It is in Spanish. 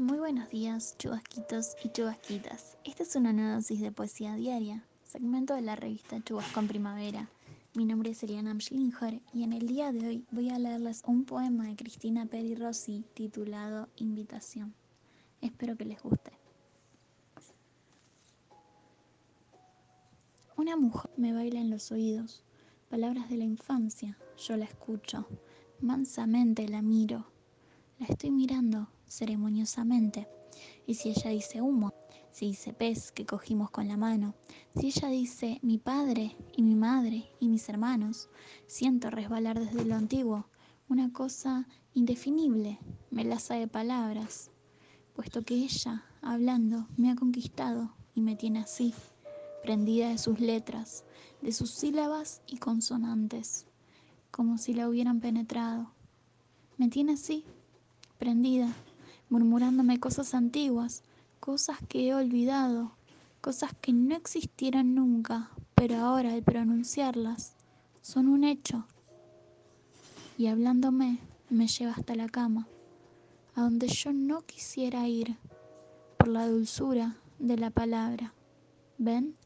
Muy buenos días, chubasquitos y chubasquitas. Esta es una nueva de poesía diaria, segmento de la revista Chubasco en Primavera. Mi nombre es Eliana Schlinger y en el día de hoy voy a leerles un poema de Cristina Peri Rossi titulado Invitación. Espero que les guste. Una mujer me baila en los oídos, palabras de la infancia, yo la escucho, mansamente la miro, la estoy mirando ceremoniosamente. Y si ella dice humo, si dice pez que cogimos con la mano, si ella dice mi padre y mi madre y mis hermanos, siento resbalar desde lo antiguo una cosa indefinible, melaza de palabras, puesto que ella, hablando, me ha conquistado y me tiene así, prendida de sus letras, de sus sílabas y consonantes, como si la hubieran penetrado. Me tiene así, murmurándome cosas antiguas, cosas que he olvidado, cosas que no existieron nunca, pero ahora al pronunciarlas son un hecho. Y hablándome me lleva hasta la cama, a donde yo no quisiera ir por la dulzura de la palabra. ¿Ven?